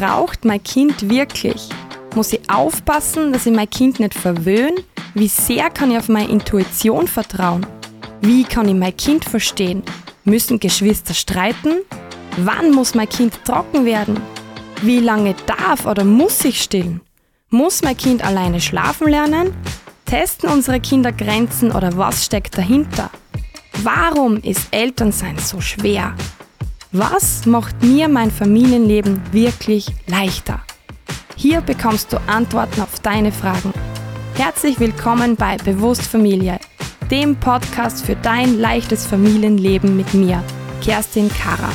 braucht mein Kind wirklich? Muss ich aufpassen, dass ich mein Kind nicht verwöhne? Wie sehr kann ich auf meine Intuition vertrauen? Wie kann ich mein Kind verstehen? Müssen Geschwister streiten? Wann muss mein Kind trocken werden? Wie lange darf oder muss ich stillen? Muss mein Kind alleine schlafen lernen? Testen unsere Kinder Grenzen oder was steckt dahinter? Warum ist Elternsein so schwer? Was macht mir mein Familienleben wirklich leichter? Hier bekommst du Antworten auf deine Fragen. Herzlich willkommen bei Bewusst Familie, dem Podcast für dein leichtes Familienleben mit mir, Kerstin Kara.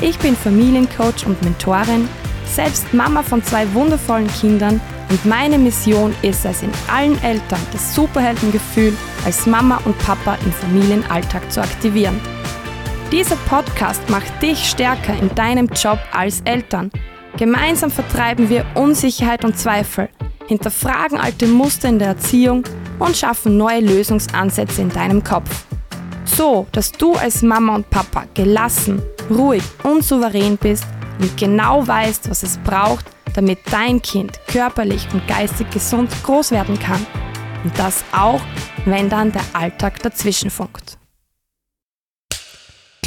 Ich bin Familiencoach und Mentorin, selbst Mama von zwei wundervollen Kindern und meine Mission ist es, in allen Eltern das Superheldengefühl als Mama und Papa im Familienalltag zu aktivieren. Dieser Podcast macht dich stärker in deinem Job als Eltern – Gemeinsam vertreiben wir Unsicherheit und Zweifel, hinterfragen alte Muster in der Erziehung und schaffen neue Lösungsansätze in deinem Kopf. So, dass du als Mama und Papa gelassen, ruhig und souverän bist und genau weißt, was es braucht, damit dein Kind körperlich und geistig gesund groß werden kann. Und das auch, wenn dann der Alltag dazwischen funkt.